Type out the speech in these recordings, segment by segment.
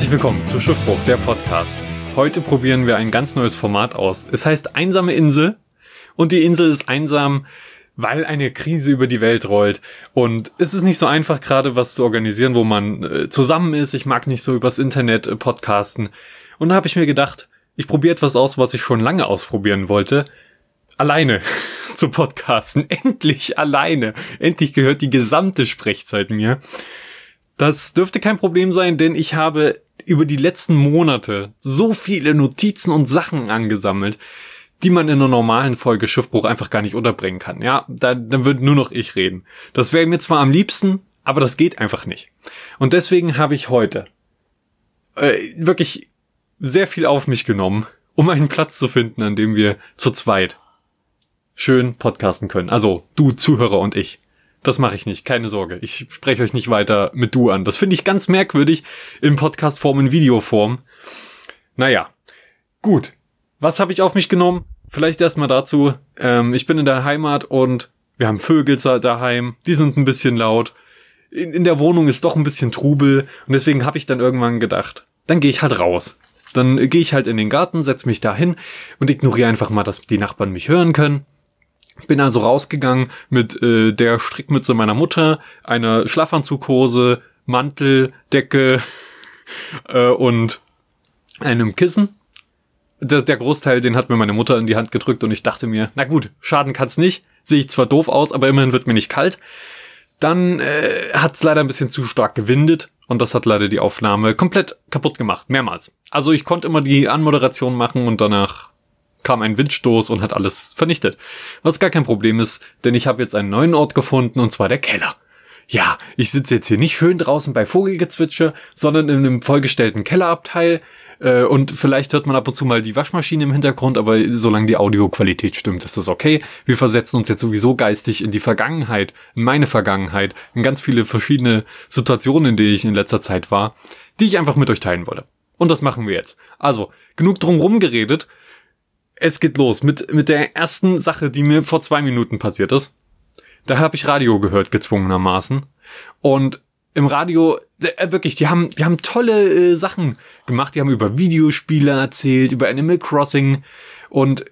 Herzlich willkommen zu Schiffbruch, der Podcast. Heute probieren wir ein ganz neues Format aus. Es heißt Einsame Insel und die Insel ist einsam, weil eine Krise über die Welt rollt. Und es ist nicht so einfach, gerade was zu organisieren, wo man äh, zusammen ist. Ich mag nicht so übers Internet äh, podcasten. Und da habe ich mir gedacht, ich probiere etwas aus, was ich schon lange ausprobieren wollte. Alleine zu podcasten. Endlich alleine. Endlich gehört die gesamte Sprechzeit mir. Das dürfte kein Problem sein, denn ich habe über die letzten Monate so viele Notizen und Sachen angesammelt, die man in einer normalen Folge Schiffbruch einfach gar nicht unterbringen kann. Ja, dann, dann wird nur noch ich reden. Das wäre mir zwar am liebsten, aber das geht einfach nicht. Und deswegen habe ich heute äh, wirklich sehr viel auf mich genommen, um einen Platz zu finden, an dem wir zu zweit schön podcasten können. Also du Zuhörer und ich. Das mache ich nicht, keine Sorge. Ich spreche euch nicht weiter mit du an. Das finde ich ganz merkwürdig in Podcastform, in Videoform. Naja, gut. Was habe ich auf mich genommen? Vielleicht erstmal dazu. Ähm, ich bin in der Heimat und wir haben Vögel daheim. Die sind ein bisschen laut. In, in der Wohnung ist doch ein bisschen Trubel. Und deswegen habe ich dann irgendwann gedacht, dann gehe ich halt raus. Dann gehe ich halt in den Garten, setz mich da hin und ignoriere einfach mal, dass die Nachbarn mich hören können. Bin also rausgegangen mit äh, der Strickmütze meiner Mutter, einer Schlafanzughose, Mantel, Decke äh, und einem Kissen. Der, der Großteil, den hat mir meine Mutter in die Hand gedrückt und ich dachte mir, na gut, schaden kann's nicht. Sehe ich zwar doof aus, aber immerhin wird mir nicht kalt. Dann äh, hat's leider ein bisschen zu stark gewindet und das hat leider die Aufnahme komplett kaputt gemacht, mehrmals. Also ich konnte immer die Anmoderation machen und danach kam ein Windstoß und hat alles vernichtet. Was gar kein Problem ist, denn ich habe jetzt einen neuen Ort gefunden und zwar der Keller. Ja, ich sitze jetzt hier nicht schön draußen bei Vogelgezwitscher, sondern in einem vollgestellten Kellerabteil äh, und vielleicht hört man ab und zu mal die Waschmaschine im Hintergrund, aber solange die Audioqualität stimmt, ist das okay. Wir versetzen uns jetzt sowieso geistig in die Vergangenheit, in meine Vergangenheit, in ganz viele verschiedene Situationen, in denen ich in letzter Zeit war, die ich einfach mit euch teilen wollte. Und das machen wir jetzt. Also, genug drumrum geredet es geht los mit, mit der ersten Sache, die mir vor zwei Minuten passiert ist. Da habe ich Radio gehört, gezwungenermaßen. Und im Radio, äh, wirklich, die haben, die haben tolle äh, Sachen gemacht. Die haben über Videospiele erzählt, über Animal Crossing und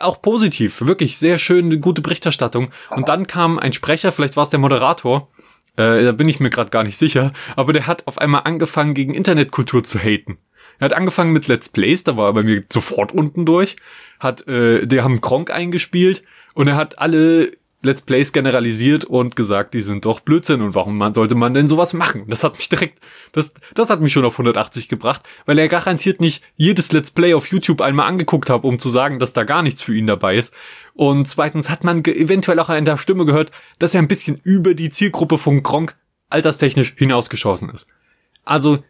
auch positiv, wirklich sehr schön, gute Berichterstattung. Und dann kam ein Sprecher, vielleicht war es der Moderator, äh, da bin ich mir gerade gar nicht sicher, aber der hat auf einmal angefangen, gegen Internetkultur zu haten. Er hat angefangen mit Let's Plays, da war er bei mir sofort unten durch, hat, äh, die haben Kronk eingespielt und er hat alle Let's Plays generalisiert und gesagt, die sind doch Blödsinn und warum man, sollte man denn sowas machen? Das hat mich direkt, das, das hat mich schon auf 180 gebracht, weil er garantiert nicht jedes Let's Play auf YouTube einmal angeguckt hat, um zu sagen, dass da gar nichts für ihn dabei ist. Und zweitens hat man eventuell auch in der Stimme gehört, dass er ein bisschen über die Zielgruppe von Kronk alterstechnisch hinausgeschossen ist. Also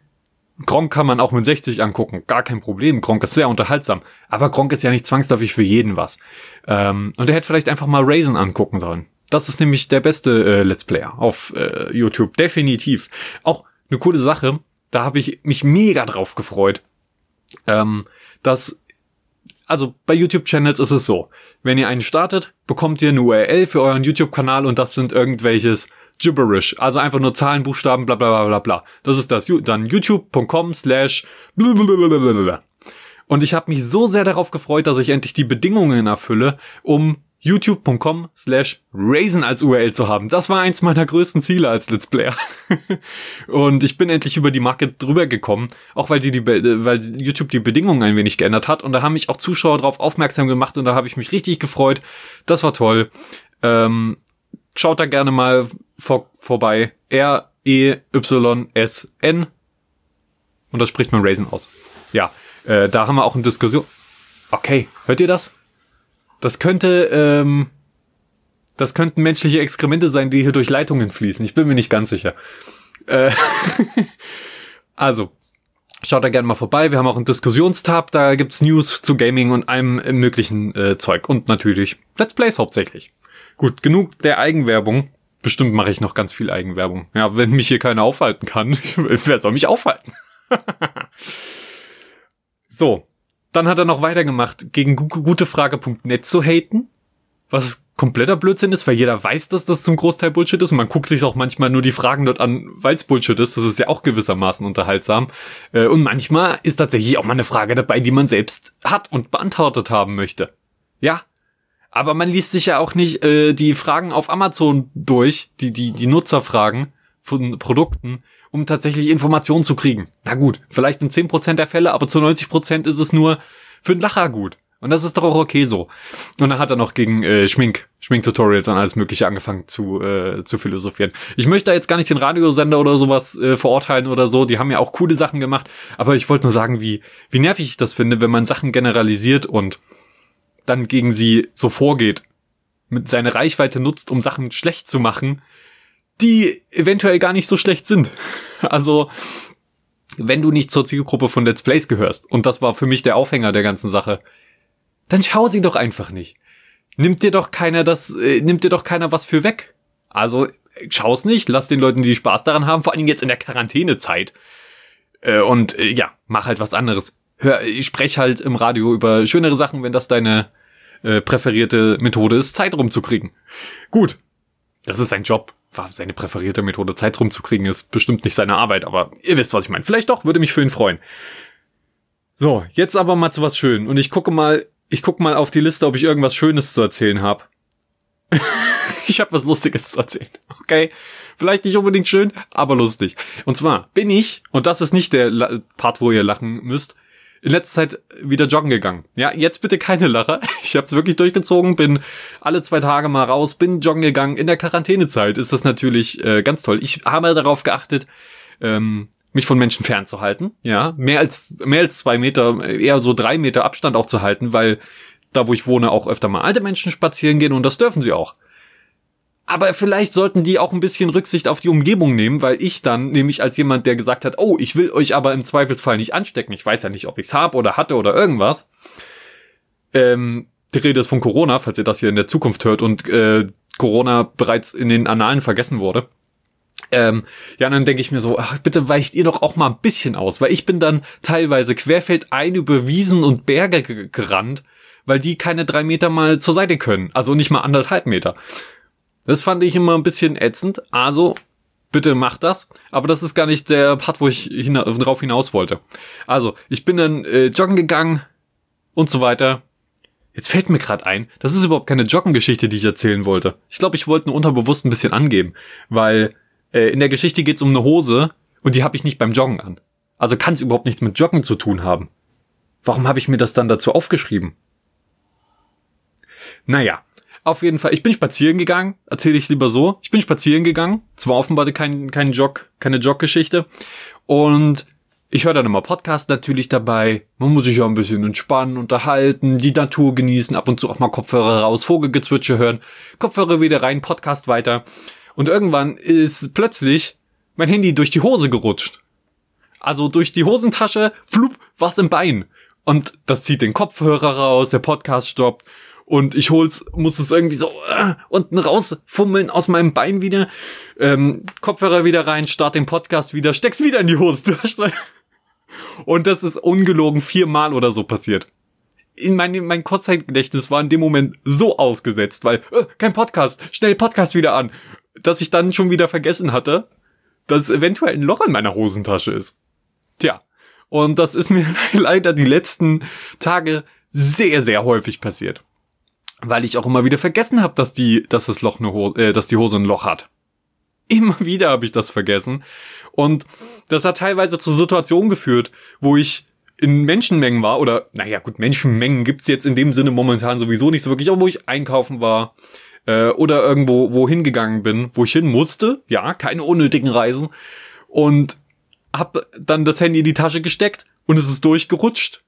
Gronk kann man auch mit 60 angucken, gar kein Problem. Gronk ist sehr unterhaltsam. Aber Gronk ist ja nicht zwangsläufig für jeden was. Ähm, und er hätte vielleicht einfach mal Raisin angucken sollen. Das ist nämlich der beste äh, Let's Player auf äh, YouTube, definitiv. Auch eine coole Sache, da habe ich mich mega drauf gefreut. Ähm, dass, also bei YouTube-Channels ist es so, wenn ihr einen startet, bekommt ihr eine URL für euren YouTube-Kanal und das sind irgendwelches Gibberish, also einfach nur Zahlen, Buchstaben, bla bla bla bla bla. Das ist das. Dann youtube.com slash und ich habe mich so sehr darauf gefreut, dass ich endlich die Bedingungen erfülle, um youtube.com slash Raisin als URL zu haben. Das war eins meiner größten Ziele als Let's Player. und ich bin endlich über die Marke drüber gekommen, auch weil, die, die, weil YouTube die Bedingungen ein wenig geändert hat. Und da haben mich auch Zuschauer darauf aufmerksam gemacht und da habe ich mich richtig gefreut. Das war toll. Ähm, schaut da gerne mal vor, vorbei. R-E-Y-S-N. Und das spricht man Raisin aus. Ja, äh, da haben wir auch eine Diskussion. Okay, hört ihr das? Das könnte, ähm, das könnten menschliche Exkremente sein, die hier durch Leitungen fließen. Ich bin mir nicht ganz sicher. Äh, also, schaut da gerne mal vorbei. Wir haben auch einen Diskussionstab, da gibt's News zu Gaming und allem möglichen äh, Zeug. Und natürlich Let's Plays hauptsächlich. Gut, genug der Eigenwerbung. Bestimmt mache ich noch ganz viel Eigenwerbung. Ja, wenn mich hier keiner aufhalten kann, wer soll mich aufhalten? so, dann hat er noch weitergemacht, gegen gutefrage.net zu haten, was kompletter Blödsinn ist, weil jeder weiß, dass das zum Großteil Bullshit ist und man guckt sich auch manchmal nur die Fragen dort an, weil es Bullshit ist. Das ist ja auch gewissermaßen unterhaltsam. Äh, und manchmal ist tatsächlich auch mal eine Frage dabei, die man selbst hat und beantwortet haben möchte. Ja. Aber man liest sich ja auch nicht äh, die Fragen auf Amazon durch, die, die, die Nutzerfragen von Produkten, um tatsächlich Informationen zu kriegen. Na gut, vielleicht in 10% der Fälle, aber zu 90% ist es nur für einen Lacher gut. Und das ist doch auch okay so. Und dann hat er noch gegen äh, Schmink, Schminktutorials und alles Mögliche angefangen zu, äh, zu philosophieren. Ich möchte da jetzt gar nicht den Radiosender oder sowas äh, verurteilen oder so. Die haben ja auch coole Sachen gemacht. Aber ich wollte nur sagen, wie, wie nervig ich das finde, wenn man Sachen generalisiert und dann gegen sie so vorgeht. Mit seiner Reichweite nutzt, um Sachen schlecht zu machen, die eventuell gar nicht so schlecht sind. Also, wenn du nicht zur Zielgruppe von Let's Plays gehörst, und das war für mich der Aufhänger der ganzen Sache, dann schau sie doch einfach nicht. Nimmt dir doch keiner das, äh, nimmt dir doch keiner was für weg. Also schau's nicht, lass den Leuten, die Spaß daran haben, vor allen Dingen jetzt in der Quarantänezeit. Äh, und äh, ja, mach halt was anderes. Hör, ich sprech halt im Radio über schönere Sachen, wenn das deine äh, präferierte Methode ist, Zeit rumzukriegen. Gut, das ist sein Job. War seine präferierte Methode, Zeit rumzukriegen, ist bestimmt nicht seine Arbeit, aber ihr wisst, was ich meine. Vielleicht doch, würde mich für ihn freuen. So, jetzt aber mal zu was Schön. Und ich gucke mal ich guck mal auf die Liste, ob ich irgendwas Schönes zu erzählen habe. ich habe was Lustiges zu erzählen. Okay. Vielleicht nicht unbedingt schön, aber lustig. Und zwar bin ich, und das ist nicht der Part, wo ihr lachen müsst, in letzter Zeit wieder joggen gegangen. Ja, jetzt bitte keine Lacher. Ich habe es wirklich durchgezogen, bin alle zwei Tage mal raus, bin joggen gegangen. In der Quarantänezeit ist das natürlich äh, ganz toll. Ich habe darauf geachtet, ähm, mich von Menschen fernzuhalten, ja, mehr als mehr als zwei Meter, eher so drei Meter Abstand auch zu halten, weil da, wo ich wohne, auch öfter mal alte Menschen spazieren gehen und das dürfen sie auch. Aber vielleicht sollten die auch ein bisschen Rücksicht auf die Umgebung nehmen, weil ich dann, nämlich als jemand, der gesagt hat, oh, ich will euch aber im Zweifelsfall nicht anstecken, ich weiß ja nicht, ob ich's hab oder hatte oder irgendwas. Ähm, die Rede ist von Corona, falls ihr das hier in der Zukunft hört und äh, Corona bereits in den Annalen vergessen wurde. Ähm, ja, dann denke ich mir so, ach, bitte weicht ihr doch auch mal ein bisschen aus, weil ich bin dann teilweise querfeldein über Wiesen und Berge gerannt, weil die keine drei Meter mal zur Seite können, also nicht mal anderthalb Meter. Das fand ich immer ein bisschen ätzend, also bitte macht das, aber das ist gar nicht der Part, wo ich hina drauf hinaus wollte. Also, ich bin dann äh, joggen gegangen und so weiter. Jetzt fällt mir gerade ein, das ist überhaupt keine Joggengeschichte, die ich erzählen wollte. Ich glaube, ich wollte nur unterbewusst ein bisschen angeben, weil äh, in der Geschichte geht es um eine Hose und die habe ich nicht beim Joggen an. Also kann es überhaupt nichts mit Joggen zu tun haben. Warum habe ich mir das dann dazu aufgeschrieben? Naja, auf jeden Fall. Ich bin spazieren gegangen, erzähle ich lieber so. Ich bin spazieren gegangen. Zwar offenbar kein, kein Jog, keine Joggeschichte. Und ich höre dann immer Podcast natürlich dabei. Man muss sich ja ein bisschen entspannen, unterhalten, die Natur genießen, ab und zu auch mal Kopfhörer raus, Vogelgezwitsche hören, Kopfhörer wieder rein, Podcast weiter. Und irgendwann ist plötzlich mein Handy durch die Hose gerutscht. Also durch die Hosentasche, flup, was im Bein. Und das zieht den Kopfhörer raus, der Podcast stoppt. Und ich hol's, muss es irgendwie so äh, unten rausfummeln aus meinem Bein wieder. Ähm, Kopfhörer wieder rein, start den Podcast wieder, steck's wieder in die Hosentasche. Und das ist ungelogen viermal oder so passiert. In mein, mein Kurzzeitgedächtnis war in dem Moment so ausgesetzt, weil, äh, kein Podcast, schnell Podcast wieder an dass ich dann schon wieder vergessen hatte, dass eventuell ein Loch in meiner Hosentasche ist. Tja. Und das ist mir leider die letzten Tage sehr, sehr häufig passiert. Weil ich auch immer wieder vergessen habe, dass die, dass das Loch eine Hose, äh, dass die Hose ein Loch hat. Immer wieder habe ich das vergessen. Und das hat teilweise zu Situationen geführt, wo ich in Menschenmengen war, oder naja gut, Menschenmengen gibt's jetzt in dem Sinne momentan sowieso nicht so wirklich, aber wo ich einkaufen war, äh, oder irgendwo wohin gegangen bin, wo ich hin musste, ja, keine unnötigen Reisen und hab dann das Handy in die Tasche gesteckt und es ist durchgerutscht.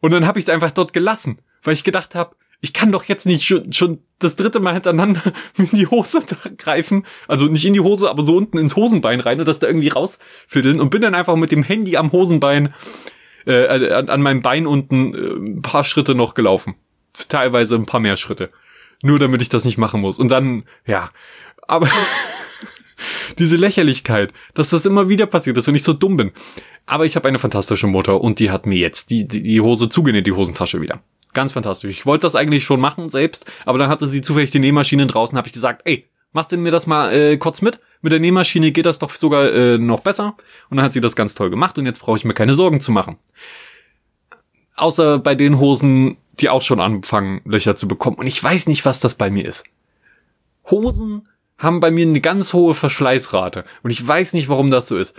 Und dann habe ich es einfach dort gelassen, weil ich gedacht habe, ich kann doch jetzt nicht schon, schon das dritte Mal hintereinander in die Hose greifen, also nicht in die Hose, aber so unten ins Hosenbein rein und das da irgendwie rausfiddeln und bin dann einfach mit dem Handy am Hosenbein äh, an, an meinem Bein unten äh, ein paar Schritte noch gelaufen. Teilweise ein paar mehr Schritte. Nur damit ich das nicht machen muss. Und dann, ja. Aber diese Lächerlichkeit, dass das immer wieder passiert und ich so dumm bin. Aber ich habe eine fantastische Mutter und die hat mir jetzt die, die, die Hose zugenäht, die Hosentasche wieder. Ganz fantastisch. Ich wollte das eigentlich schon machen selbst, aber dann hatte sie zufällig die Nähmaschine draußen, habe ich gesagt, ey, machst du mir das mal äh, kurz mit? Mit der Nähmaschine geht das doch sogar äh, noch besser. Und dann hat sie das ganz toll gemacht und jetzt brauche ich mir keine Sorgen zu machen. Außer bei den Hosen, die auch schon anfangen, Löcher zu bekommen. Und ich weiß nicht, was das bei mir ist. Hosen haben bei mir eine ganz hohe Verschleißrate. Und ich weiß nicht, warum das so ist.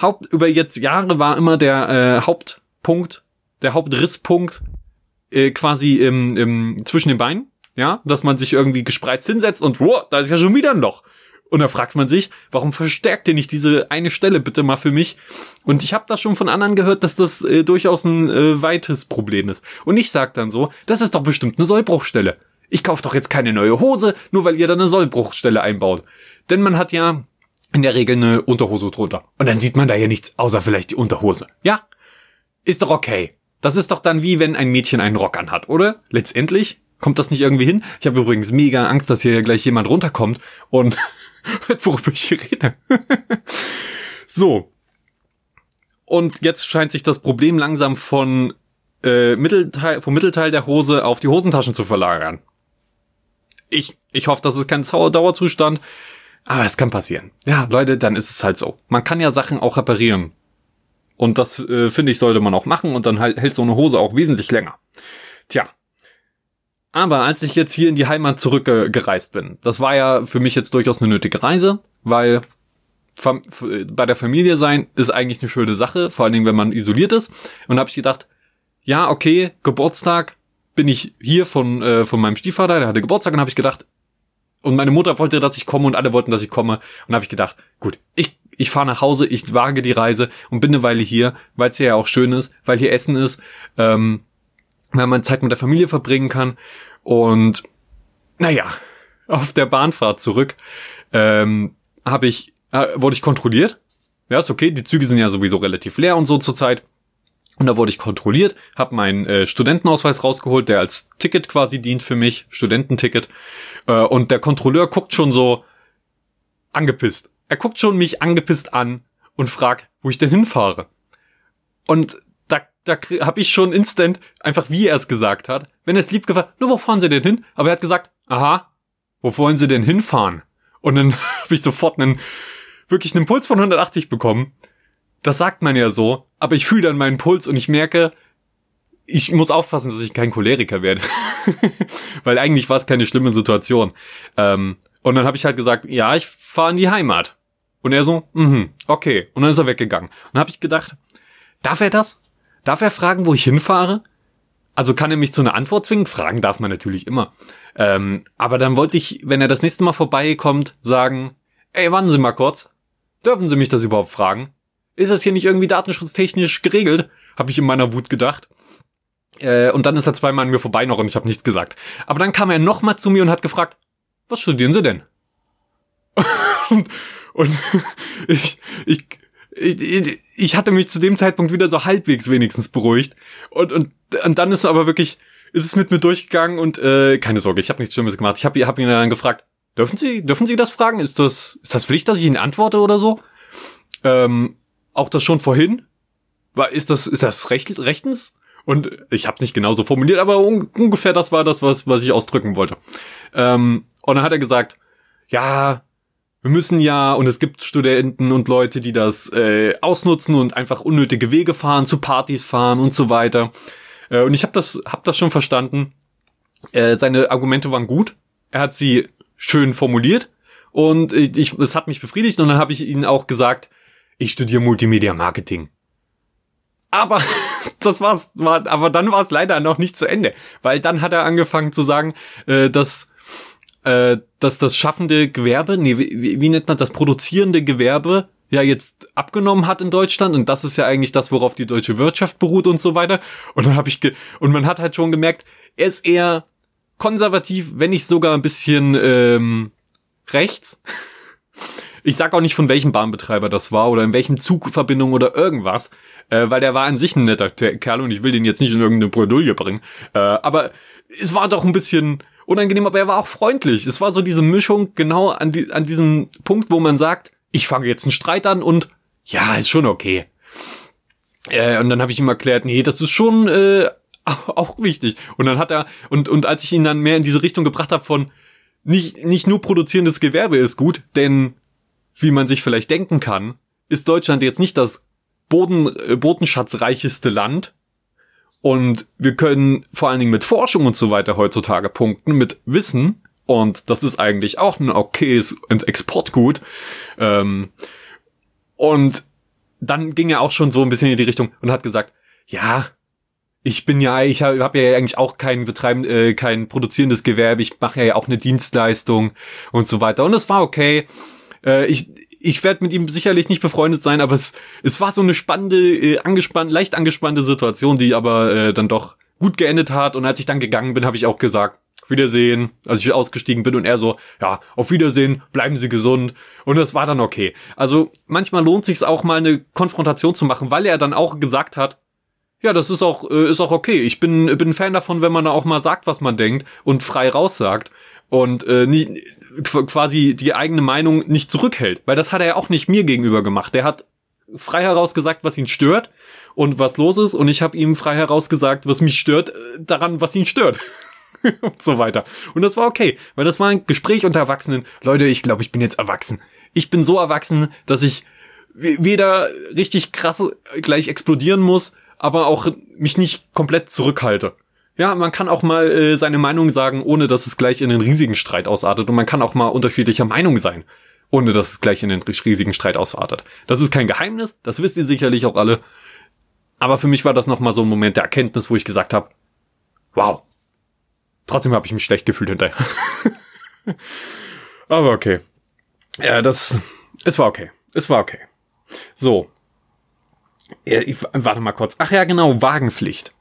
Haupt, über jetzt Jahre war immer der äh, Hauptpunkt, der Hauptrisspunkt äh, quasi im, im, zwischen den Beinen. Ja, dass man sich irgendwie gespreizt hinsetzt und wow, da ist ja schon wieder ein Loch. Und da fragt man sich, warum verstärkt ihr nicht diese eine Stelle bitte mal für mich? Und ich habe das schon von anderen gehört, dass das äh, durchaus ein äh, weites Problem ist. Und ich sag dann so, das ist doch bestimmt eine Sollbruchstelle. Ich kauf doch jetzt keine neue Hose, nur weil ihr da eine Sollbruchstelle einbaut. Denn man hat ja in der Regel eine Unterhose drunter. Und dann sieht man da ja nichts, außer vielleicht die Unterhose. Ja? Ist doch okay. Das ist doch dann wie wenn ein Mädchen einen Rock anhat, oder? Letztendlich kommt das nicht irgendwie hin. Ich habe übrigens mega Angst, dass hier gleich jemand runterkommt und worüber ich hier rede. so. Und jetzt scheint sich das Problem langsam von äh, Mittelteil, vom Mittelteil der Hose auf die Hosentaschen zu verlagern. Ich, ich hoffe, das ist kein Dauerzustand, aber es kann passieren. Ja, Leute, dann ist es halt so. Man kann ja Sachen auch reparieren. Und das, äh, finde ich, sollte man auch machen und dann halt, hält so eine Hose auch wesentlich länger. Tja, aber als ich jetzt hier in die Heimat zurückgereist bin, das war ja für mich jetzt durchaus eine nötige Reise, weil bei der Familie sein ist eigentlich eine schöne Sache, vor allen Dingen, wenn man isoliert ist. Und habe ich gedacht, ja, okay, Geburtstag bin ich hier von, äh, von meinem Stiefvater, der hatte Geburtstag und habe ich gedacht, und meine Mutter wollte, dass ich komme und alle wollten, dass ich komme. Und habe ich gedacht, gut, ich, ich fahre nach Hause, ich wage die Reise und bin eine Weile hier, weil es ja auch schön ist, weil hier Essen ist. Ähm, weil man Zeit mit der Familie verbringen kann. Und naja, auf der Bahnfahrt zurück ähm, habe ich, äh, wurde ich kontrolliert. Ja, ist okay, die Züge sind ja sowieso relativ leer und so zurzeit. Und da wurde ich kontrolliert, habe meinen äh, Studentenausweis rausgeholt, der als Ticket quasi dient für mich, Studententicket. Äh, und der Kontrolleur guckt schon so angepisst. Er guckt schon mich angepisst an und fragt, wo ich denn hinfahre. Und da habe ich schon instant, einfach wie er es gesagt hat, wenn er es lieb gefragt, nur wo fahren Sie denn hin? Aber er hat gesagt, aha, wo wollen Sie denn hinfahren? Und dann habe ich sofort einen, wirklich einen Puls von 180 bekommen. Das sagt man ja so, aber ich fühle dann meinen Puls und ich merke, ich muss aufpassen, dass ich kein Choleriker werde. Weil eigentlich war es keine schlimme Situation. Ähm, und dann habe ich halt gesagt, ja, ich fahre in die Heimat. Und er so, mhm, okay. Und dann ist er weggegangen. Und dann habe ich gedacht, darf er das? Darf er fragen, wo ich hinfahre? Also kann er mich zu einer Antwort zwingen? Fragen darf man natürlich immer. Ähm, aber dann wollte ich, wenn er das nächste Mal vorbeikommt, sagen, ey, warten Sie mal kurz. Dürfen Sie mich das überhaupt fragen? Ist das hier nicht irgendwie datenschutztechnisch geregelt? Habe ich in meiner Wut gedacht. Äh, und dann ist er zweimal an mir vorbei noch und ich habe nichts gesagt. Aber dann kam er nochmal zu mir und hat gefragt, was studieren Sie denn? und, ich, ich, ich, ich hatte mich zu dem Zeitpunkt wieder so halbwegs wenigstens beruhigt. Und, und, und dann ist aber wirklich, ist es mit mir durchgegangen und äh, keine Sorge, ich habe nichts Schlimmes gemacht. Ich habe hab ihn dann gefragt, dürfen Sie, dürfen Sie das fragen? Ist das, ist das Pflicht, dass ich Ihnen antworte oder so? Ähm, auch das schon vorhin? War, ist das, ist das recht, rechtens? Und ich habe es nicht genau so formuliert, aber un ungefähr das war das, was, was ich ausdrücken wollte. Ähm, und dann hat er gesagt, ja, wir müssen ja, und es gibt Studenten und Leute, die das äh, ausnutzen und einfach unnötige Wege fahren, zu Partys fahren und so weiter. Äh, und ich habe das, hab das schon verstanden. Äh, seine Argumente waren gut. Er hat sie schön formuliert und ich, ich es hat mich befriedigt und dann habe ich ihnen auch gesagt, ich studiere Multimedia Marketing. Aber das war's, war, aber dann war es leider noch nicht zu Ende, weil dann hat er angefangen zu sagen, äh, dass äh, dass das schaffende Gewerbe, nee, wie, wie nennt man das, produzierende Gewerbe ja jetzt abgenommen hat in Deutschland und das ist ja eigentlich das, worauf die deutsche Wirtschaft beruht und so weiter. Und dann habe ich ge und man hat halt schon gemerkt, er ist eher konservativ, wenn nicht sogar ein bisschen ähm, rechts. Ich sag auch nicht von welchem Bahnbetreiber das war oder in welchem Zugverbindung oder irgendwas, äh, weil der war an sich ein netter Kerl und ich will den jetzt nicht in irgendeine Bredouille bringen. Äh, aber es war doch ein bisschen unangenehm, aber er war auch freundlich. Es war so diese Mischung genau an, die, an diesem Punkt, wo man sagt, ich fange jetzt einen Streit an und ja, ist schon okay. Äh, und dann habe ich ihm erklärt, nee, das ist schon äh, auch wichtig. Und dann hat er, und, und als ich ihn dann mehr in diese Richtung gebracht habe von, nicht, nicht nur produzierendes Gewerbe ist gut, denn wie man sich vielleicht denken kann, ist Deutschland jetzt nicht das Boden, äh, bodenschatzreicheste Land. Und wir können vor allen Dingen mit Forschung und so weiter heutzutage punkten, mit Wissen. Und das ist eigentlich auch ein okayes Exportgut. Ähm, und dann ging er auch schon so ein bisschen in die Richtung und hat gesagt, ja, ich bin ja, ich habe hab ja eigentlich auch kein betreiben, äh, kein produzierendes Gewerbe, ich mache ja auch eine Dienstleistung und so weiter. Und es war okay. Äh, ich ich werde mit ihm sicherlich nicht befreundet sein, aber es, es war so eine spannende, äh, angespannt, leicht angespannte Situation, die aber äh, dann doch gut geendet hat. Und als ich dann gegangen bin, habe ich auch gesagt, Wiedersehen, als ich ausgestiegen bin und er so, ja, auf Wiedersehen, bleiben Sie gesund. Und das war dann okay. Also manchmal lohnt sich auch mal eine Konfrontation zu machen, weil er dann auch gesagt hat, ja, das ist auch, äh, ist auch okay. Ich bin, bin ein Fan davon, wenn man da auch mal sagt, was man denkt und frei raussagt und äh, nicht, quasi die eigene Meinung nicht zurückhält. Weil das hat er ja auch nicht mir gegenüber gemacht. Der hat frei heraus gesagt, was ihn stört und was los ist. Und ich habe ihm frei heraus gesagt, was mich stört, äh, daran, was ihn stört. und so weiter. Und das war okay, weil das war ein Gespräch unter Erwachsenen. Leute, ich glaube, ich bin jetzt erwachsen. Ich bin so erwachsen, dass ich weder richtig krass gleich explodieren muss, aber auch mich nicht komplett zurückhalte. Ja, man kann auch mal äh, seine Meinung sagen, ohne dass es gleich in einen riesigen Streit ausartet. Und man kann auch mal unterschiedlicher Meinung sein, ohne dass es gleich in einen riesigen Streit ausartet. Das ist kein Geheimnis, das wisst ihr sicherlich auch alle. Aber für mich war das nochmal so ein Moment der Erkenntnis, wo ich gesagt habe, wow. Trotzdem habe ich mich schlecht gefühlt hinterher. Aber okay. Ja, das, es war okay. Es war okay. So. Ich, warte mal kurz. Ach ja, genau, Wagenpflicht.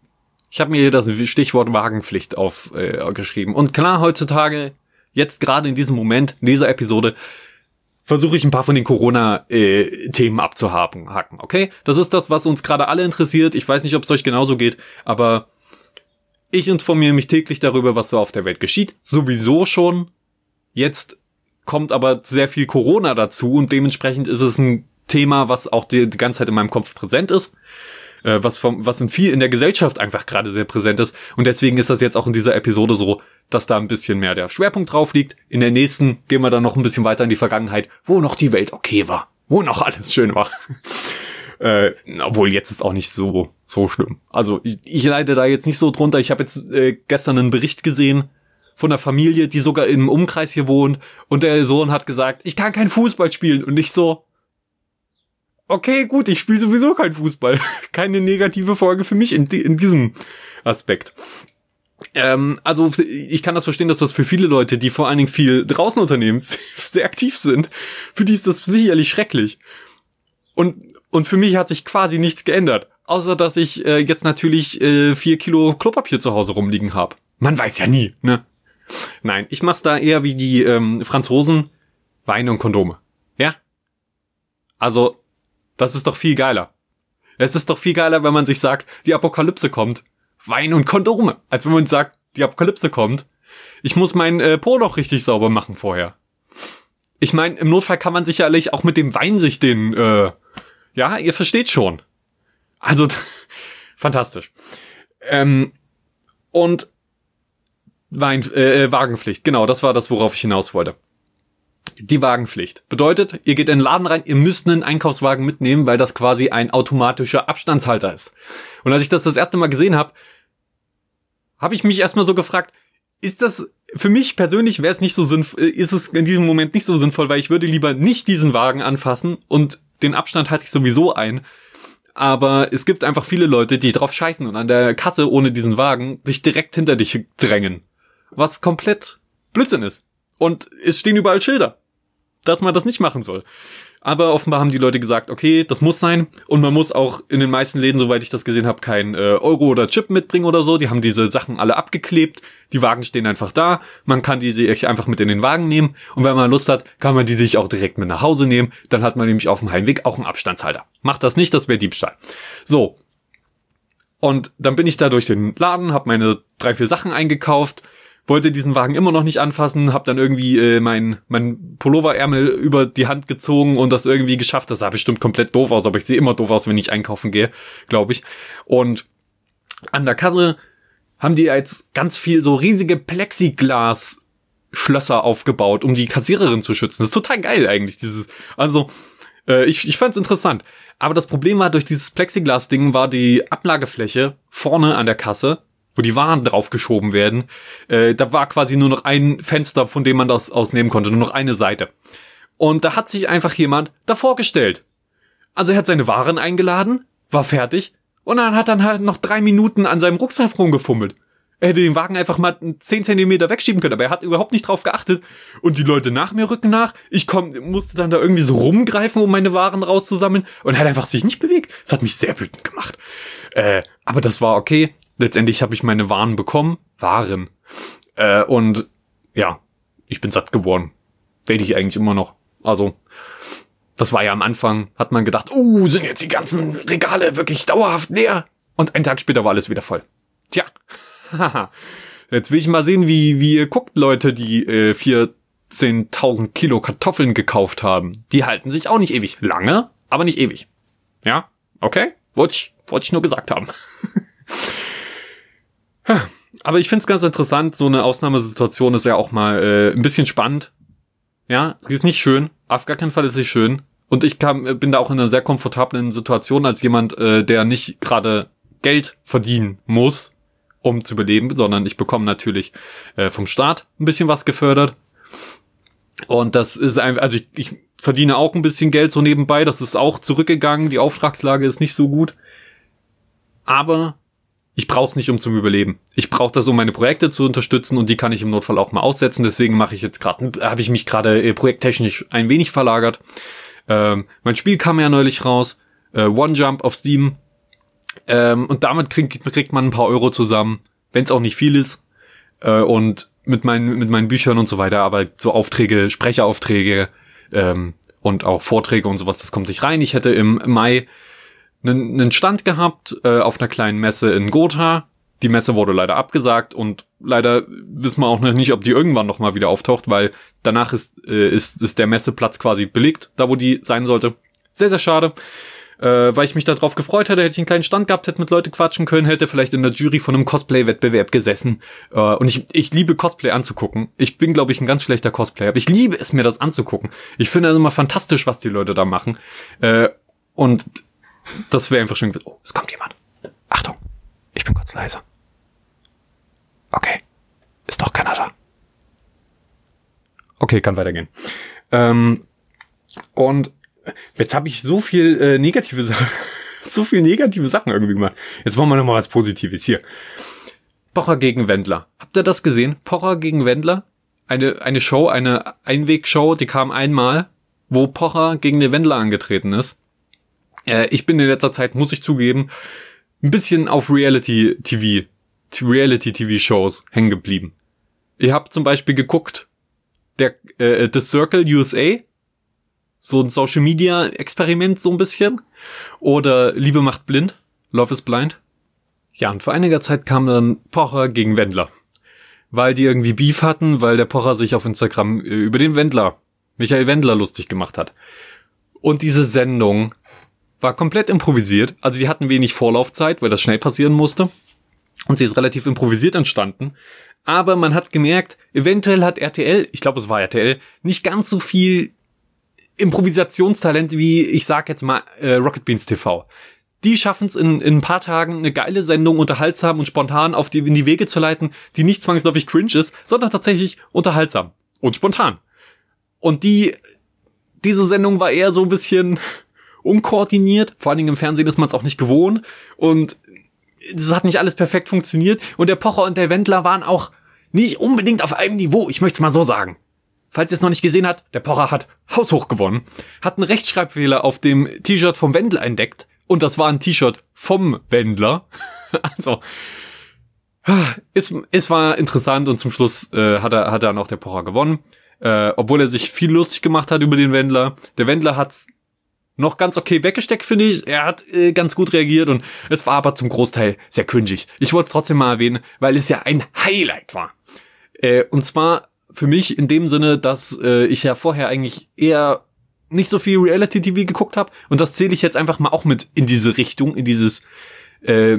Ich habe mir hier das Stichwort Wagenpflicht aufgeschrieben. Äh, und klar, heutzutage, jetzt gerade in diesem Moment, in dieser Episode, versuche ich ein paar von den Corona-Themen äh, abzuhaken. Haken, okay? Das ist das, was uns gerade alle interessiert. Ich weiß nicht, ob es euch genauso geht, aber ich informiere mich täglich darüber, was so auf der Welt geschieht. Sowieso schon. Jetzt kommt aber sehr viel Corona dazu und dementsprechend ist es ein Thema, was auch die, die ganze Zeit in meinem Kopf präsent ist äh, was vom, was in viel in der Gesellschaft einfach gerade sehr präsent ist. Und deswegen ist das jetzt auch in dieser Episode so, dass da ein bisschen mehr der Schwerpunkt drauf liegt. In der nächsten gehen wir dann noch ein bisschen weiter in die Vergangenheit, wo noch die Welt okay war, wo noch alles schön war. äh, obwohl jetzt ist auch nicht so so schlimm. Also ich, ich leide da jetzt nicht so drunter. Ich habe jetzt äh, gestern einen Bericht gesehen von einer Familie, die sogar im Umkreis hier wohnt und der Sohn hat gesagt, ich kann kein Fußball spielen und nicht so, okay, gut, ich spiele sowieso kein Fußball. Keine negative Folge für mich in, in diesem Aspekt. Ähm, also ich kann das verstehen, dass das für viele Leute, die vor allen Dingen viel draußen unternehmen, sehr aktiv sind, für die ist das sicherlich schrecklich. Und, und für mich hat sich quasi nichts geändert. Außer dass ich äh, jetzt natürlich äh, vier Kilo Klopapier zu Hause rumliegen habe. Man weiß ja nie, ne? Nein, ich mach's da eher wie die ähm, Franzosen, Wein und Kondome. Ja? Also das ist doch viel geiler. Es ist doch viel geiler, wenn man sich sagt, die Apokalypse kommt. Wein und Kondome. Als wenn man sagt, die Apokalypse kommt. Ich muss mein äh, Po noch richtig sauber machen vorher. Ich meine, im Notfall kann man sicherlich auch mit dem Wein sich den, äh, ja, ihr versteht schon. Also, fantastisch. Ähm, und Wein, äh, Wagenpflicht, genau, das war das, worauf ich hinaus wollte die Wagenpflicht. Bedeutet, ihr geht in den Laden rein, ihr müsst einen Einkaufswagen mitnehmen, weil das quasi ein automatischer Abstandshalter ist. Und als ich das das erste Mal gesehen habe, habe ich mich erstmal so gefragt, ist das für mich persönlich wäre es nicht so sinnvoll, ist es in diesem Moment nicht so sinnvoll, weil ich würde lieber nicht diesen Wagen anfassen und den Abstand halte ich sowieso ein. Aber es gibt einfach viele Leute, die drauf scheißen und an der Kasse ohne diesen Wagen sich direkt hinter dich drängen. Was komplett Blödsinn ist. Und es stehen überall Schilder dass man das nicht machen soll. Aber offenbar haben die Leute gesagt, okay, das muss sein. Und man muss auch in den meisten Läden, soweit ich das gesehen habe, kein äh, Euro oder Chip mitbringen oder so. Die haben diese Sachen alle abgeklebt. Die Wagen stehen einfach da. Man kann die sich einfach mit in den Wagen nehmen. Und wenn man Lust hat, kann man die sich auch direkt mit nach Hause nehmen. Dann hat man nämlich auf dem Heimweg auch einen Abstandshalter. Macht das nicht, das wäre Diebstahl. So. Und dann bin ich da durch den Laden, habe meine drei, vier Sachen eingekauft wollte diesen Wagen immer noch nicht anfassen, hab dann irgendwie äh, mein, mein Pulloverärmel über die Hand gezogen und das irgendwie geschafft. Das sah bestimmt komplett doof aus, aber ich sehe immer doof aus, wenn ich einkaufen gehe, glaube ich. Und an der Kasse haben die jetzt ganz viel so riesige Plexiglas Schlösser aufgebaut, um die Kassiererin zu schützen. Das ist total geil eigentlich, dieses, also, äh, ich, ich fand's interessant. Aber das Problem war, durch dieses Plexiglas-Ding war die Ablagefläche vorne an der Kasse, wo die Waren draufgeschoben werden, äh, da war quasi nur noch ein Fenster, von dem man das ausnehmen konnte, nur noch eine Seite. Und da hat sich einfach jemand davor gestellt. Also er hat seine Waren eingeladen, war fertig, und dann hat dann halt noch drei Minuten an seinem Rucksack rumgefummelt. Er hätte den Wagen einfach mal 10 Zentimeter wegschieben können, aber er hat überhaupt nicht drauf geachtet. Und die Leute nach mir rücken nach. Ich komm, musste dann da irgendwie so rumgreifen, um meine Waren rauszusammeln. Und er hat einfach sich nicht bewegt. Das hat mich sehr wütend gemacht. Äh, aber das war okay. Letztendlich habe ich meine Waren bekommen. Waren. Äh, und ja, ich bin satt geworden. Werde ich eigentlich immer noch. Also, das war ja am Anfang, hat man gedacht, uh, sind jetzt die ganzen Regale wirklich dauerhaft leer. Und einen Tag später war alles wieder voll. Tja. Jetzt will ich mal sehen, wie, wie ihr guckt, Leute, die äh, 14.000 Kilo Kartoffeln gekauft haben. Die halten sich auch nicht ewig. Lange, aber nicht ewig. Ja, okay? Wollte ich, wollte ich nur gesagt haben. aber ich find's ganz interessant, so eine Ausnahmesituation ist ja auch mal äh, ein bisschen spannend. Ja, es ist nicht schön. Auf gar keinen Fall ist es schön. Und ich kam, bin da auch in einer sehr komfortablen Situation als jemand, äh, der nicht gerade Geld verdienen muss, um zu überleben, sondern ich bekomme natürlich äh, vom Staat ein bisschen was gefördert. Und das ist ein, also ich, ich verdiene auch ein bisschen Geld so nebenbei, das ist auch zurückgegangen, die Auftragslage ist nicht so gut. Aber ich brauche es nicht, um zum Überleben. Ich brauche das, um meine Projekte zu unterstützen und die kann ich im Notfall auch mal aussetzen. Deswegen mache ich jetzt gerade, habe ich mich gerade äh, projekttechnisch ein wenig verlagert. Ähm, mein Spiel kam ja neulich raus, äh, One Jump auf Steam. Ähm, und damit kriegt, kriegt man ein paar Euro zusammen, wenn es auch nicht viel ist. Äh, und mit meinen, mit meinen Büchern und so weiter, aber so Aufträge, Sprecheraufträge ähm, und auch Vorträge und sowas, das kommt nicht rein. Ich hätte im Mai einen, einen Stand gehabt äh, auf einer kleinen Messe in Gotha. Die Messe wurde leider abgesagt und leider wissen wir auch noch nicht, ob die irgendwann noch mal wieder auftaucht, weil danach ist, äh, ist, ist der Messeplatz quasi belegt, da wo die sein sollte. Sehr, sehr schade äh, weil ich mich darauf gefreut hätte, hätte ich einen kleinen Stand gehabt, hätte mit Leute quatschen können, hätte vielleicht in der Jury von einem Cosplay-Wettbewerb gesessen. Äh, und ich, ich liebe Cosplay anzugucken. Ich bin, glaube ich, ein ganz schlechter Cosplayer, aber ich liebe es, mir das anzugucken. Ich finde es immer fantastisch, was die Leute da machen. Äh, und das wäre einfach schön. Oh, es kommt jemand. Achtung, ich bin kurz leise. Okay, ist doch keiner da. Okay, kann weitergehen. Ähm, und Jetzt habe ich so viel äh, negative Sachen, so viel negative Sachen irgendwie gemacht. Jetzt wollen wir noch mal was Positives hier. Pocher gegen Wendler. Habt ihr das gesehen? Pocher gegen Wendler? Eine, eine Show, eine Einwegshow, die kam einmal, wo Pocher gegen den Wendler angetreten ist. Äh, ich bin in letzter Zeit, muss ich zugeben, ein bisschen auf Reality TV, Reality TV Shows hängen geblieben. Ich habe zum Beispiel geguckt, der äh, The Circle USA, so ein Social Media Experiment so ein bisschen. Oder Liebe macht blind. Love is blind. Ja, und vor einiger Zeit kam dann Pocher gegen Wendler. Weil die irgendwie Beef hatten, weil der Pocher sich auf Instagram äh, über den Wendler, Michael Wendler, lustig gemacht hat. Und diese Sendung war komplett improvisiert. Also die hatten wenig Vorlaufzeit, weil das schnell passieren musste. Und sie ist relativ improvisiert entstanden. Aber man hat gemerkt, eventuell hat RTL, ich glaube es war RTL, nicht ganz so viel Improvisationstalent wie, ich sag jetzt mal, äh, Rocket Beans TV. Die schaffen es in, in ein paar Tagen eine geile Sendung unterhaltsam und spontan auf die, in die Wege zu leiten, die nicht zwangsläufig cringe ist, sondern tatsächlich unterhaltsam und spontan. Und die, diese Sendung war eher so ein bisschen unkoordiniert. Vor allen Dingen im Fernsehen ist man es auch nicht gewohnt. Und es hat nicht alles perfekt funktioniert. Und der Pocher und der Wendler waren auch nicht unbedingt auf einem Niveau. Ich möchte es mal so sagen. Falls ihr es noch nicht gesehen habt, der Pocher hat haushoch gewonnen, hat einen Rechtschreibfehler auf dem T-Shirt vom Wendler entdeckt und das war ein T-Shirt vom Wendler. also es, es war interessant und zum Schluss äh, hat er hat er noch der Pocher gewonnen, äh, obwohl er sich viel lustig gemacht hat über den Wendler. Der Wendler hat's noch ganz okay weggesteckt, finde ich. Er hat äh, ganz gut reagiert und es war aber zum Großteil sehr cringig. Ich wollte es trotzdem mal erwähnen, weil es ja ein Highlight war. Äh, und zwar für mich in dem Sinne, dass äh, ich ja vorher eigentlich eher nicht so viel Reality TV geguckt habe und das zähle ich jetzt einfach mal auch mit in diese Richtung, in dieses äh,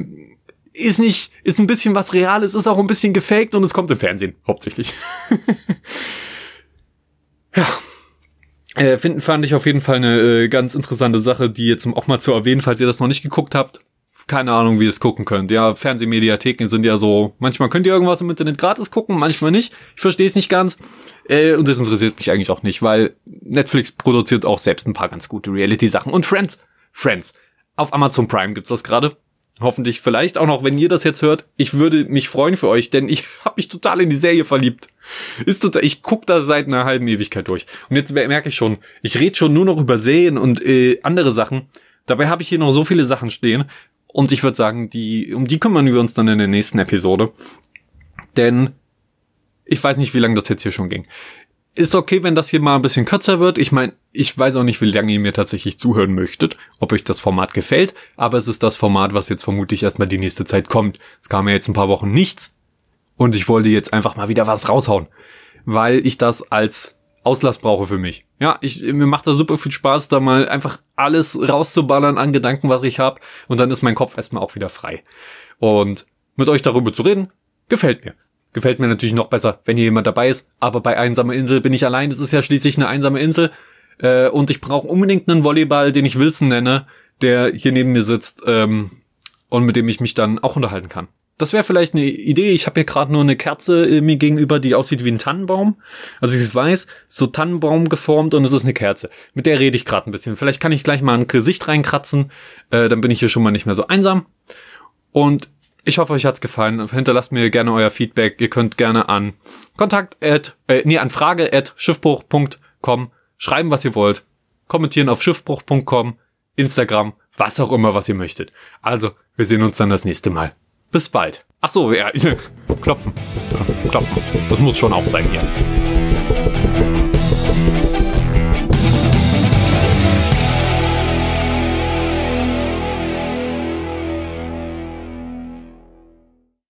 ist nicht, ist ein bisschen was Reales, ist auch ein bisschen gefaked und es kommt im Fernsehen, hauptsächlich. ja. Äh, finden fand ich auf jeden Fall eine äh, ganz interessante Sache, die jetzt auch mal zu erwähnen, falls ihr das noch nicht geguckt habt. Keine Ahnung, wie ihr es gucken könnt. Ja, Fernsehmediatheken sind ja so, manchmal könnt ihr irgendwas im Internet gratis gucken, manchmal nicht. Ich verstehe es nicht ganz. Äh, und das interessiert mich eigentlich auch nicht, weil Netflix produziert auch selbst ein paar ganz gute Reality-Sachen. Und Friends, Friends. Auf Amazon Prime gibt's das gerade. Hoffentlich vielleicht auch noch, wenn ihr das jetzt hört. Ich würde mich freuen für euch, denn ich habe mich total in die Serie verliebt. Ist total, ich guck da seit einer halben Ewigkeit durch. Und jetzt merke ich schon, ich rede schon nur noch über Serien und äh, andere Sachen. Dabei habe ich hier noch so viele Sachen stehen. Und ich würde sagen, die, um die kümmern wir uns dann in der nächsten Episode. Denn ich weiß nicht, wie lange das jetzt hier schon ging. Ist okay, wenn das hier mal ein bisschen kürzer wird. Ich meine, ich weiß auch nicht, wie lange ihr mir tatsächlich zuhören möchtet, ob euch das Format gefällt, aber es ist das Format, was jetzt vermutlich erstmal die nächste Zeit kommt. Es kam ja jetzt ein paar Wochen nichts und ich wollte jetzt einfach mal wieder was raushauen, weil ich das als Auslass brauche für mich. Ja, ich, mir macht das super viel Spaß, da mal einfach alles rauszuballern an Gedanken, was ich habe und dann ist mein Kopf erstmal auch wieder frei. Und mit euch darüber zu reden, gefällt mir. Gefällt mir natürlich noch besser, wenn hier jemand dabei ist. Aber bei Einsame Insel bin ich allein. Es ist ja schließlich eine einsame Insel. Äh, und ich brauche unbedingt einen Volleyball, den ich Wilson nenne, der hier neben mir sitzt ähm, und mit dem ich mich dann auch unterhalten kann. Das wäre vielleicht eine Idee. Ich habe hier gerade nur eine Kerze äh, mir gegenüber, die aussieht wie ein Tannenbaum. Also ich weiß, so Tannenbaum geformt und es ist eine Kerze. Mit der rede ich gerade ein bisschen. Vielleicht kann ich gleich mal ein Gesicht reinkratzen. Äh, dann bin ich hier schon mal nicht mehr so einsam. Und ich hoffe, euch hat's gefallen. Hinterlasst mir gerne euer Feedback. Ihr könnt gerne an kontakt at, äh, nee, an frage at schiffbruch.com schreiben, was ihr wollt. Kommentieren auf schiffbruch.com, Instagram, was auch immer, was ihr möchtet. Also, wir sehen uns dann das nächste Mal. Bis bald. Ach so, ja, klopfen. Klopfen. Das muss schon auch sein hier.